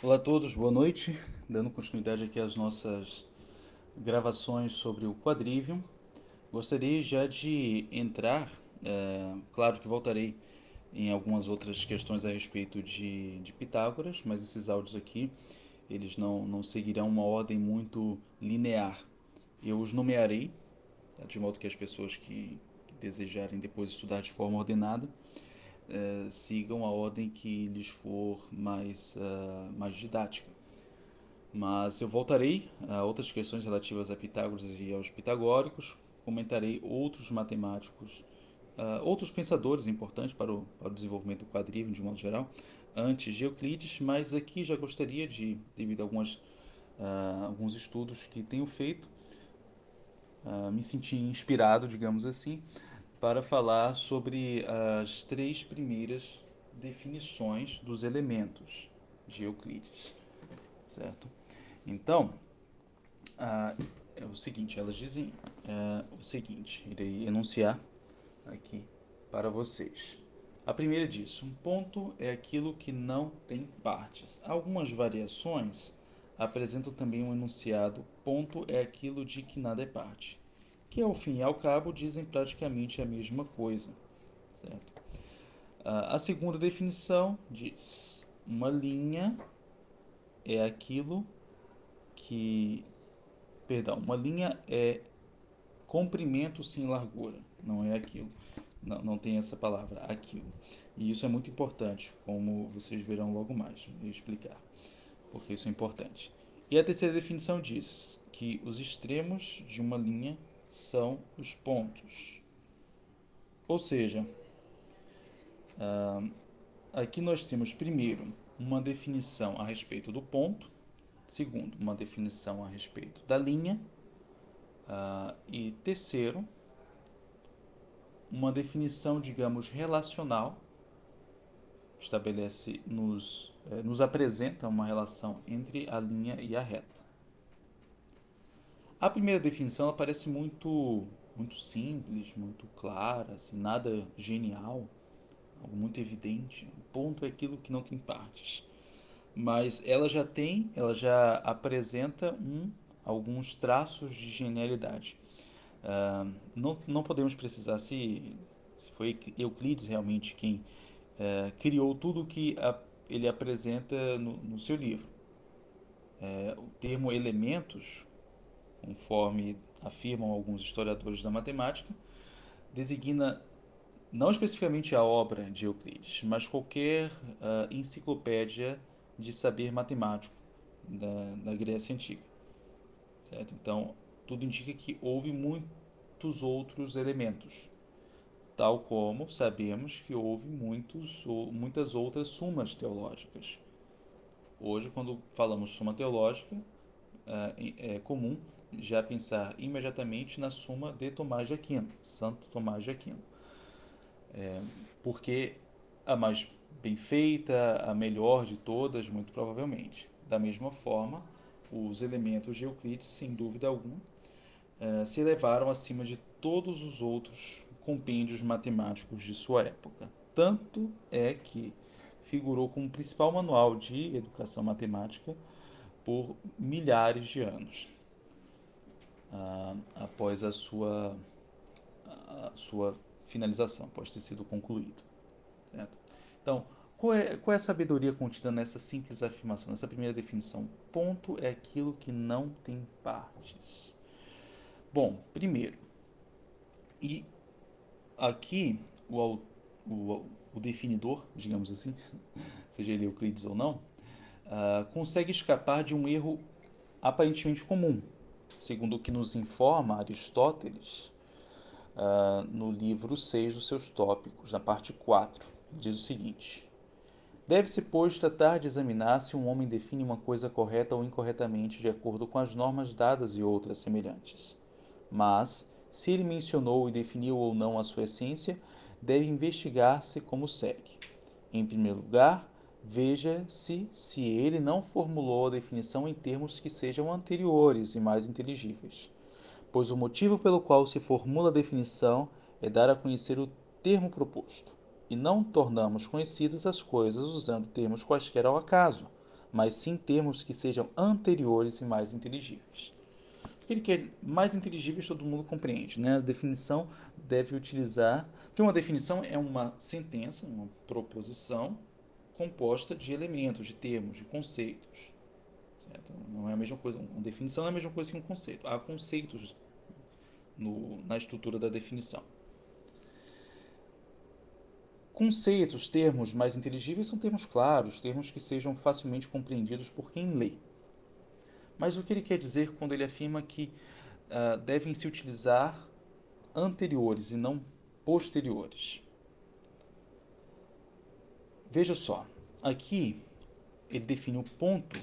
Olá a todos, boa noite. Dando continuidade aqui às nossas gravações sobre o quadrivium. Gostaria já de entrar, é, claro que voltarei em algumas outras questões a respeito de, de Pitágoras, mas esses áudios aqui eles não, não seguirão uma ordem muito linear. Eu os nomearei, de modo que as pessoas que, que desejarem depois estudar de forma ordenada uh, sigam a ordem que lhes for mais, uh, mais didática. Mas eu voltarei a outras questões relativas a Pitágoras e aos pitagóricos, comentarei outros matemáticos, uh, outros pensadores importantes para o, para o desenvolvimento do quadrívio de modo geral, antes de Euclides, mas aqui já gostaria de, devido a algumas, alguns estudos que tenho feito, me sentir inspirado, digamos assim, para falar sobre as três primeiras definições dos elementos de Euclides, certo? Então, ah, é o seguinte, elas dizem é, o seguinte, irei enunciar aqui para vocês. A primeira diz: um ponto é aquilo que não tem partes. Algumas variações apresentam também um enunciado: ponto é aquilo de que nada é parte que ao fim e ao cabo dizem praticamente a mesma coisa. Certo? A segunda definição diz: uma linha é aquilo que. Perdão, uma linha é comprimento sem largura, não é aquilo. Não, não tem essa palavra, aquilo. E isso é muito importante, como vocês verão logo mais, vou explicar, porque isso é importante. E a terceira definição diz que os extremos de uma linha são os pontos. Ou seja, uh, aqui nós temos primeiro uma definição a respeito do ponto, segundo, uma definição a respeito da linha, uh, e terceiro, uma definição, digamos, relacional, estabelece, nos, eh, nos apresenta uma relação entre a linha e a reta. A primeira definição ela parece muito, muito simples, muito clara, assim, nada genial, algo muito evidente. O ponto é aquilo que não tem partes. Mas ela já tem, ela já apresenta um, alguns traços de genialidade. Uh, não, não podemos precisar se, se foi Euclides realmente quem uh, criou tudo o que a, ele apresenta no, no seu livro. Uh, o termo elementos conforme afirmam alguns historiadores da matemática, designa não especificamente a obra de Euclides, mas qualquer uh, enciclopédia de saber matemático da, da Grécia Antiga. Certo? Então, tudo indica que houve muitos outros elementos, tal como sabemos que houve muitos, muitas outras sumas teológicas. Hoje, quando falamos suma teológica, é, é comum já pensar imediatamente na suma de Tomás de Aquino, Santo Tomás de Aquino. É, porque a mais bem feita, a melhor de todas, muito provavelmente. Da mesma forma, os elementos de Euclides, sem dúvida alguma, é, se elevaram acima de todos os outros compêndios matemáticos de sua época. Tanto é que figurou como principal manual de educação matemática por milhares de anos uh, após a sua, a sua finalização, após ter sido concluído. Certo? Então, qual é, qual é a sabedoria contida nessa simples afirmação, nessa primeira definição? Ponto é aquilo que não tem partes. Bom, primeiro, e aqui o, o, o definidor, digamos assim, seja ele Euclides ou não, uh, consegue escapar de um erro aparentemente comum, segundo o que nos informa Aristóteles uh, no livro 6 dos seus tópicos, na parte 4, diz o seguinte: Deve-se, pois, tratar de examinar se um homem define uma coisa correta ou incorretamente de acordo com as normas dadas e outras semelhantes. Mas, se ele mencionou e definiu ou não a sua essência, deve investigar-se como segue. Em primeiro lugar, Veja-se se ele não formulou a definição em termos que sejam anteriores e mais inteligíveis, pois o motivo pelo qual se formula a definição é dar a conhecer o termo proposto, e não tornamos conhecidas as coisas usando termos quaisquer ao acaso, mas sim termos que sejam anteriores e mais inteligíveis. O que ele quer mais inteligíveis todo mundo compreende, né? A definição deve utilizar, porque uma definição é uma sentença, uma proposição composta de elementos, de termos, de conceitos. Certo? Não é a mesma coisa, uma definição não é a mesma coisa que um conceito. Há conceitos no, na estrutura da definição. Conceitos, termos mais inteligíveis são termos claros, termos que sejam facilmente compreendidos por quem lê. Mas o que ele quer dizer quando ele afirma que uh, devem se utilizar anteriores e não posteriores? Veja só, aqui ele define o ponto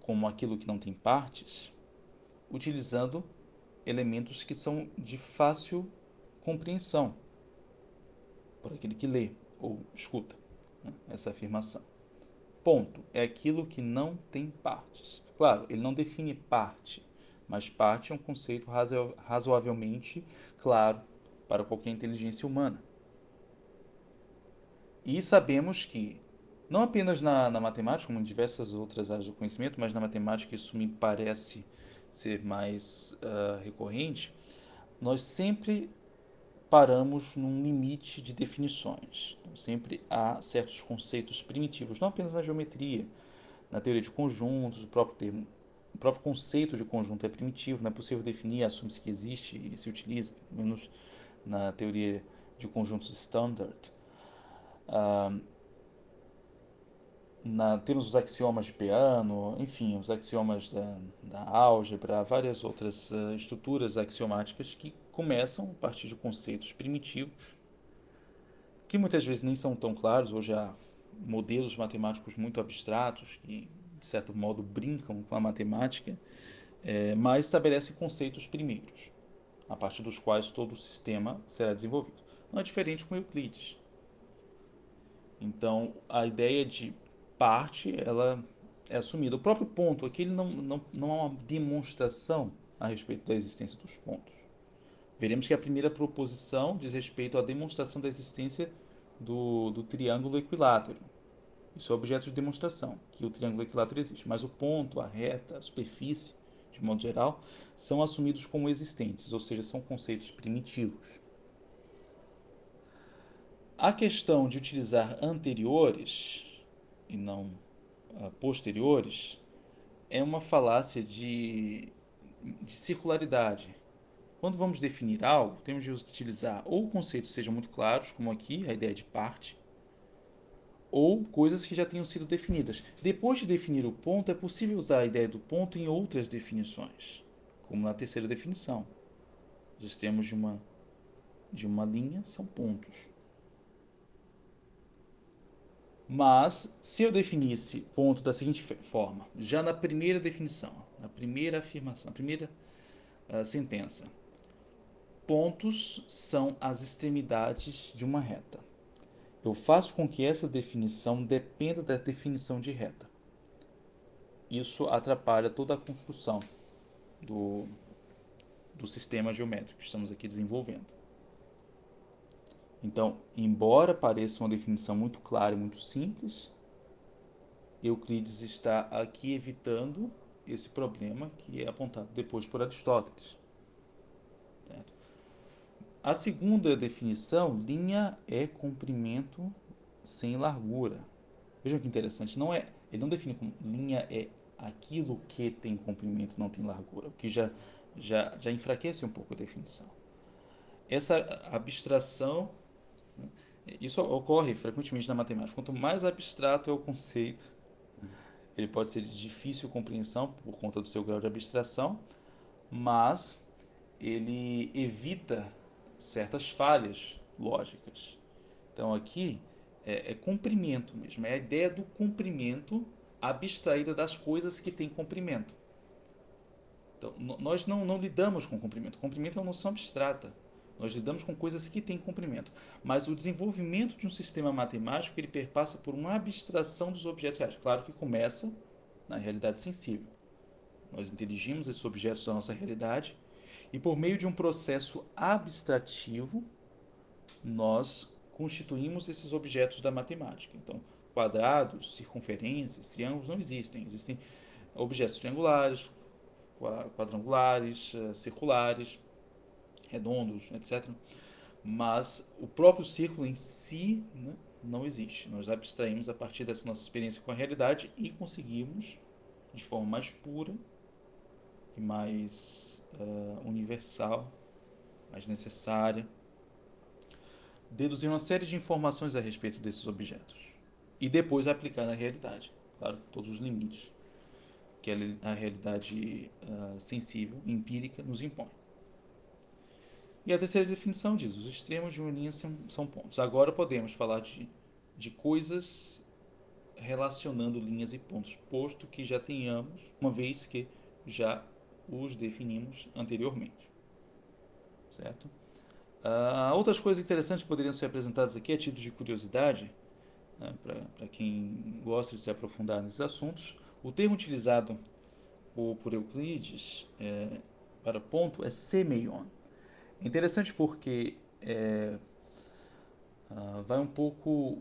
como aquilo que não tem partes, utilizando elementos que são de fácil compreensão por aquele que lê ou escuta né, essa afirmação. Ponto é aquilo que não tem partes. Claro, ele não define parte, mas parte é um conceito razo razoavelmente claro para qualquer inteligência humana. E sabemos que, não apenas na, na matemática, como em diversas outras áreas do conhecimento, mas na matemática isso me parece ser mais uh, recorrente, nós sempre paramos num limite de definições. Então, sempre há certos conceitos primitivos, não apenas na geometria, na teoria de conjuntos, o próprio termo, o próprio conceito de conjunto é primitivo, não é possível definir, assume-se que existe e se utiliza, pelo menos na teoria de conjuntos standard. Na, temos os axiomas de Peano, enfim, os axiomas da, da álgebra, várias outras uh, estruturas axiomáticas que começam a partir de conceitos primitivos, que muitas vezes nem são tão claros. Hoje há modelos matemáticos muito abstratos que, de certo modo, brincam com a matemática, é, mas estabelecem conceitos primeiros, a partir dos quais todo o sistema será desenvolvido. Não é diferente com Euclides. Então, a ideia de parte, ela é assumida. O próprio ponto aqui ele não, não, não há uma demonstração a respeito da existência dos pontos. Veremos que a primeira proposição diz respeito à demonstração da existência do, do triângulo equilátero. Isso é objeto de demonstração, que o triângulo equilátero existe. Mas o ponto, a reta, a superfície, de modo geral, são assumidos como existentes, ou seja, são conceitos primitivos. A questão de utilizar anteriores e não uh, posteriores é uma falácia de, de circularidade. Quando vamos definir algo, temos de utilizar ou conceitos sejam muito claros, como aqui a ideia de parte, ou coisas que já tenham sido definidas. Depois de definir o ponto, é possível usar a ideia do ponto em outras definições, como na terceira definição. Os sistemas de uma, de uma linha são pontos. Mas, se eu definisse ponto da seguinte forma, já na primeira definição, na primeira afirmação, na primeira uh, sentença, pontos são as extremidades de uma reta. Eu faço com que essa definição dependa da definição de reta. Isso atrapalha toda a construção do, do sistema geométrico que estamos aqui desenvolvendo. Então, embora pareça uma definição muito clara e muito simples, Euclides está aqui evitando esse problema que é apontado depois por Aristóteles. A segunda definição, linha é comprimento sem largura. Vejam que interessante, não é, ele não define como linha é aquilo que tem comprimento não tem largura, o que já, já, já enfraquece um pouco a definição. Essa abstração, isso ocorre frequentemente na matemática. Quanto mais abstrato é o conceito, ele pode ser de difícil compreensão por conta do seu grau de abstração, mas ele evita certas falhas lógicas. Então aqui é, é comprimento mesmo, é a ideia do comprimento abstraída das coisas que têm comprimento. Então, nós não, não lidamos com comprimento. Comprimento é uma noção abstrata. Nós lidamos com coisas que têm comprimento. Mas o desenvolvimento de um sistema matemático ele perpassa por uma abstração dos objetos reais. Claro que começa na realidade sensível. Nós inteligimos esses objetos da nossa realidade e por meio de um processo abstrativo, nós constituímos esses objetos da matemática. Então, quadrados, circunferências, triângulos não existem. Existem objetos triangulares, quadrangulares, eh, circulares, redondos, etc. Mas o próprio círculo em si né, não existe. Nós abstraímos a partir dessa nossa experiência com a realidade e conseguimos, de forma mais pura e mais uh, universal, mais necessária, deduzir uma série de informações a respeito desses objetos e depois aplicar na realidade, claro, todos os limites que a realidade uh, sensível, empírica, nos impõe. E a terceira definição diz: os extremos de uma linha são pontos. Agora podemos falar de, de coisas relacionando linhas e pontos, posto que já tenhamos, uma vez que já os definimos anteriormente. Certo? Uh, outras coisas interessantes que poderiam ser apresentadas aqui a título de curiosidade, né, para quem gosta de se aprofundar nesses assuntos, o termo utilizado por, por Euclides é, para ponto é semeion. Interessante porque é, uh, vai um pouco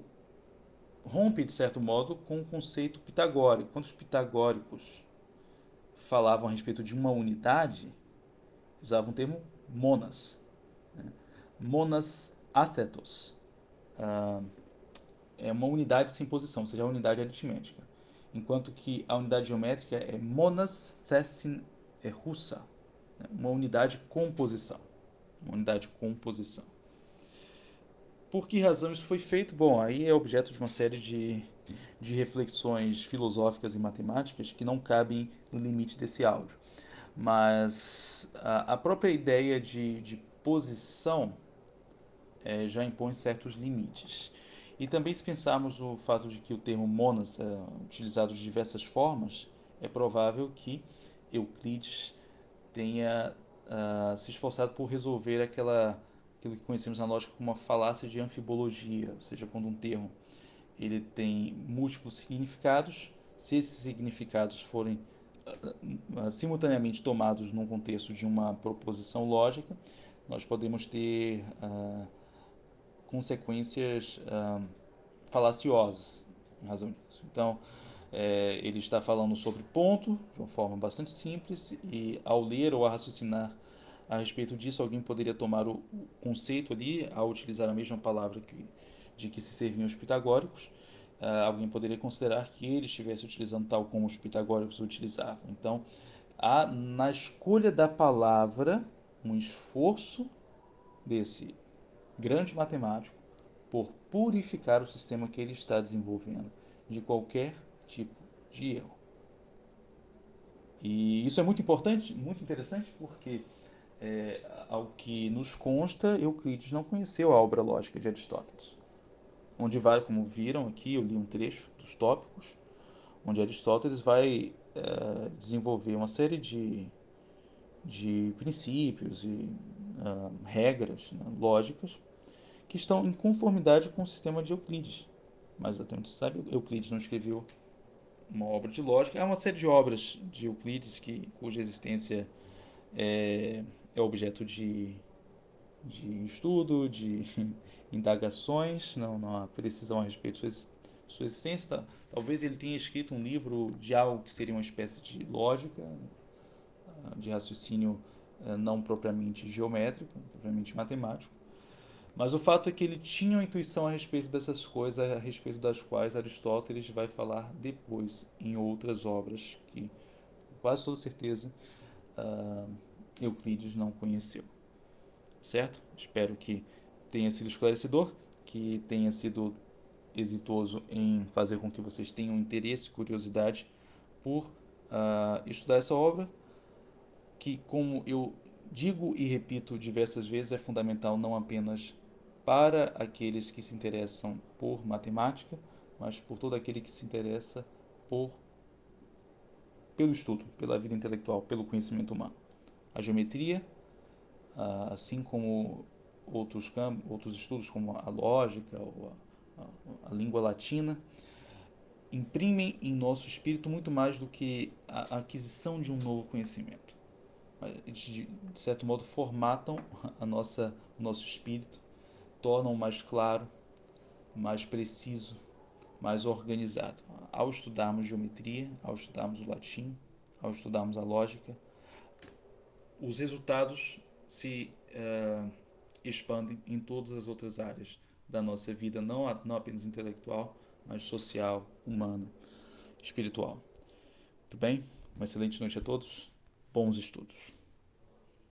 rompe de certo modo com o conceito pitagórico. Quando os pitagóricos falavam a respeito de uma unidade, usavam o termo monas, né? monas athetos. Uh, é uma unidade sem posição, ou seja, a unidade aritmética enquanto que a unidade geométrica é monas thessin é russa, né? uma unidade composição, uma unidade composição. Por que razão isso foi feito? Bom, aí é objeto de uma série de, de reflexões filosóficas e matemáticas que não cabem no limite desse áudio. Mas a, a própria ideia de, de posição é, já impõe certos limites. E também se pensarmos o fato de que o termo monas é utilizado de diversas formas, é provável que Euclides tenha uh, se esforçado por resolver aquela aquilo que conhecemos na lógica como uma falácia de anfibologia, ou seja, quando um termo ele tem múltiplos significados, se esses significados forem uh, uh, simultaneamente tomados num contexto de uma proposição lógica, nós podemos ter consequências ah, falaciosas em razão disso. Então, é, ele está falando sobre ponto de uma forma bastante simples e ao ler ou a raciocinar a respeito disso, alguém poderia tomar o, conceito ali, ao utilizar a mesma palavra que, de que se serviam os pitagóricos, uh, alguém poderia considerar que ele estivesse utilizando tal como os pitagóricos utilizavam. Então, há na escolha da palavra um esforço desse grande matemático por purificar o sistema que ele está desenvolvendo de qualquer tipo de erro. E isso é muito importante, muito interessante, porque, é, ao que nos consta, Euclides não conheceu a obra lógica de Aristóteles. Onde vai, como viram aqui, eu li um trecho dos tópicos, onde Aristóteles vai é, desenvolver uma série de, de princípios e uh, regras né, lógicas que estão em conformidade com o sistema de Euclides. Mas até onde se sabe, Euclides não escreveu uma obra de lógica. Há uma série de obras de Euclides que, cuja existência é, é objeto de, de estudo, de indagações, não, não há precisão a respeito de sua, existência. Talvez ele tenha escrito um livro de algo que seria uma espécie de lógica, de raciocínio eh, não propriamente geométrico, propriamente matemático, mas o fato é que ele tinha uma intuição a respeito dessas coisas, a respeito das quais Aristóteles vai falar depois em outras obras que, quase toda certeza, uh, Euclides não conheceu. Certo? Espero que tenha sido esclarecedor, que tenha sido exitoso em fazer com que vocês tenham interesse e curiosidade por uh, estudar essa obra, que, como eu digo e repito diversas vezes, é fundamental não apenas para aqueles que se interessam por matemática, mas por todo aquele que se interessa por pelo estudo, pela vida intelectual, pelo conhecimento humano. A geometria, ah, assim como outros campos, outros estudos como a lógica ou a, a, a língua latina, imprimem em nosso espírito muito mais do que a aquisição de um novo conhecimento. De, certo modo, formatam a nossa, o nosso espírito tornam mais claro, mais preciso, mais organizado. Ao estudarmos geometria, ao estudarmos o latim, ao estudarmos a lógica, os resultados se uh, expandem em todas as outras áreas da nossa vida, não, não apenas intelectual, mas social, humana, espiritual. Muito bem? Uma excelente noite a todos. Bons estudos.